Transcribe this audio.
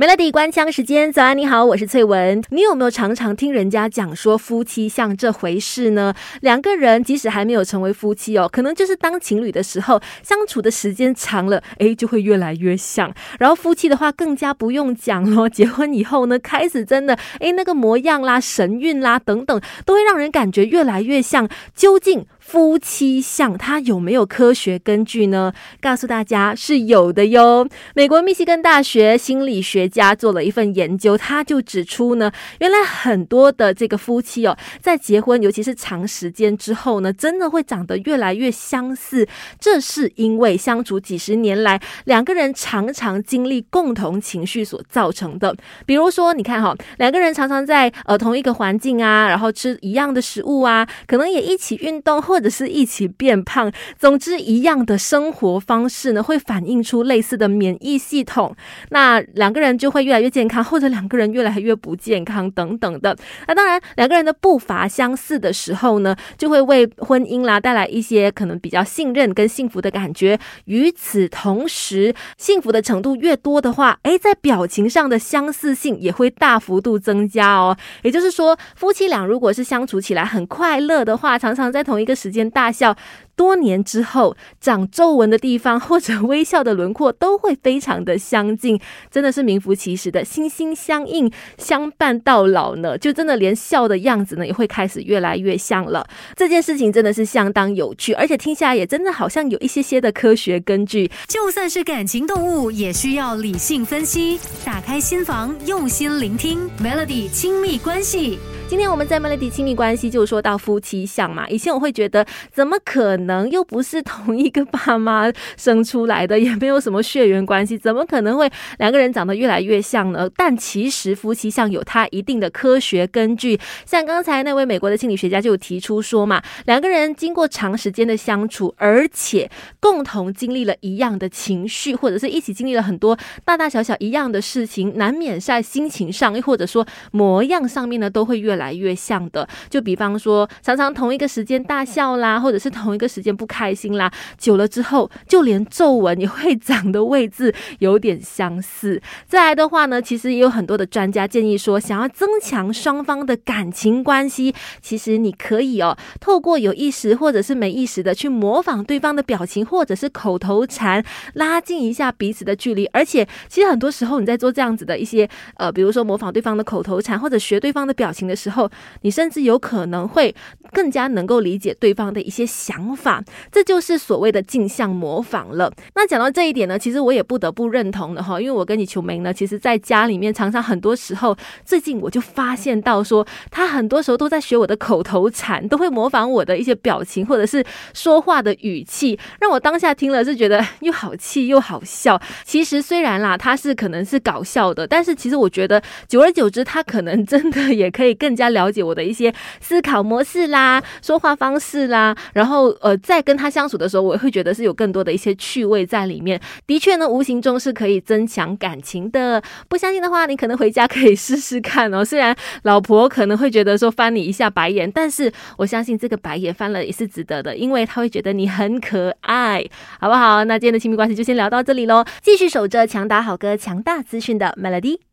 美乐蒂关枪时间，早安，你好，我是翠文。你有没有常常听人家讲说夫妻像这回事呢？两个人即使还没有成为夫妻哦，可能就是当情侣的时候，相处的时间长了，哎，就会越来越像。然后夫妻的话更加不用讲咯，结婚以后呢，开始真的，哎，那个模样啦、神韵啦等等，都会让人感觉越来越像。究竟？夫妻相，它有没有科学根据呢？告诉大家是有的哟。美国密西根大学心理学家做了一份研究，他就指出呢，原来很多的这个夫妻哦，在结婚，尤其是长时间之后呢，真的会长得越来越相似。这是因为相处几十年来，两个人常常经历共同情绪所造成的。比如说，你看哈，两个人常常在呃同一个环境啊，然后吃一样的食物啊，可能也一起运动或或者是一起变胖，总之一样的生活方式呢，会反映出类似的免疫系统。那两个人就会越来越健康，或者两个人越来越不健康等等的。那当然，两个人的步伐相似的时候呢，就会为婚姻啦带来一些可能比较信任跟幸福的感觉。与此同时，幸福的程度越多的话，诶，在表情上的相似性也会大幅度增加哦。也就是说，夫妻俩如果是相处起来很快乐的话，常常在同一个时。间大笑，多年之后长皱纹的地方或者微笑的轮廓都会非常的相近，真的是名副其实的心心相印，相伴到老呢。就真的连笑的样子呢也会开始越来越像了。这件事情真的是相当有趣，而且听下来也真的好像有一些些的科学根据。就算是感情动物，也需要理性分析，打开心房，用心聆听 Melody 亲密关系。今天我们在 Melody 亲密关系就说到夫妻相嘛，以前我会觉得怎么可能又不是同一个爸妈生出来的，也没有什么血缘关系，怎么可能会两个人长得越来越像呢？但其实夫妻相有它一定的科学根据，像刚才那位美国的心理学家就提出说嘛，两个人经过长时间的相处，而且共同经历了一样的情绪，或者是一起经历了很多大大小小一样的事情，难免在心情上，又或者说模样上面呢，都会越。来越像的，就比方说，常常同一个时间大笑啦，或者是同一个时间不开心啦，久了之后，就连皱纹也会长的位置有点相似。再来的话呢，其实也有很多的专家建议说，想要增强双方的感情关系，其实你可以哦，透过有意识或者是没意识的去模仿对方的表情，或者是口头禅，拉近一下彼此的距离。而且，其实很多时候你在做这样子的一些呃，比如说模仿对方的口头禅，或者学对方的表情的时候，后，你甚至有可能会更加能够理解对方的一些想法，这就是所谓的镜像模仿了。那讲到这一点呢，其实我也不得不认同的哈，因为我跟你求明呢，其实在家里面常常很多时候，最近我就发现到说，他很多时候都在学我的口头禅，都会模仿我的一些表情或者是说话的语气，让我当下听了是觉得又好气又好笑。其实虽然啦，他是可能是搞笑的，但是其实我觉得久而久之，他可能真的也可以更。加了解我的一些思考模式啦，说话方式啦，然后呃，在跟他相处的时候，我会觉得是有更多的一些趣味在里面。的确呢，无形中是可以增强感情的。不相信的话，你可能回家可以试试看哦。虽然老婆可能会觉得说翻你一下白眼，但是我相信这个白眼翻了也是值得的，因为他会觉得你很可爱，好不好？那今天的亲密关系就先聊到这里喽。继续守着强打好歌、强大资讯的 Melody。